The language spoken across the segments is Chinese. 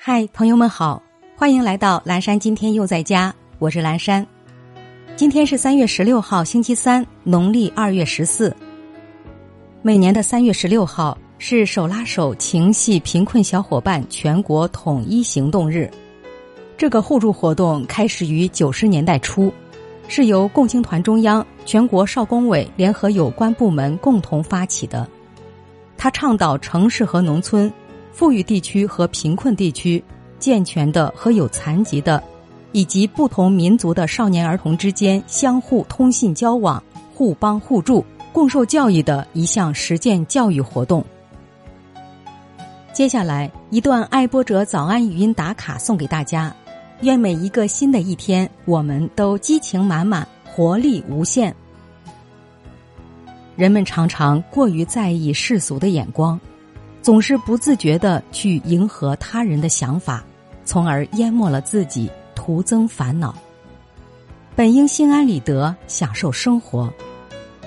嗨，朋友们好，欢迎来到蓝山。今天又在家，我是蓝山。今天是三月十六号，星期三，农历二月十四。每年的三月十六号是手拉手情系贫困小伙伴全国统一行动日。这个互助活动开始于九十年代初，是由共青团中央、全国少工委联合有关部门共同发起的。他倡导城市和农村。富裕地区和贫困地区，健全的和有残疾的，以及不同民族的少年儿童之间相互通信交往、互帮互助、共受教育的一项实践教育活动。接下来一段爱播者早安语音打卡送给大家，愿每一个新的一天，我们都激情满满、活力无限。人们常常过于在意世俗的眼光。总是不自觉的去迎合他人的想法，从而淹没了自己，徒增烦恼。本应心安理得享受生活，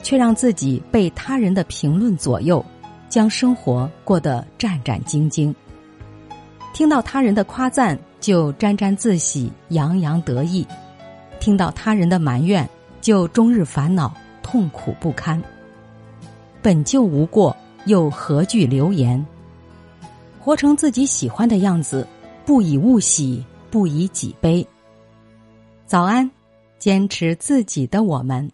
却让自己被他人的评论左右，将生活过得战战兢兢。听到他人的夸赞就沾沾自喜、洋洋得意；听到他人的埋怨就终日烦恼、痛苦不堪。本就无过。又何惧流言？活成自己喜欢的样子，不以物喜，不以己悲。早安，坚持自己的我们。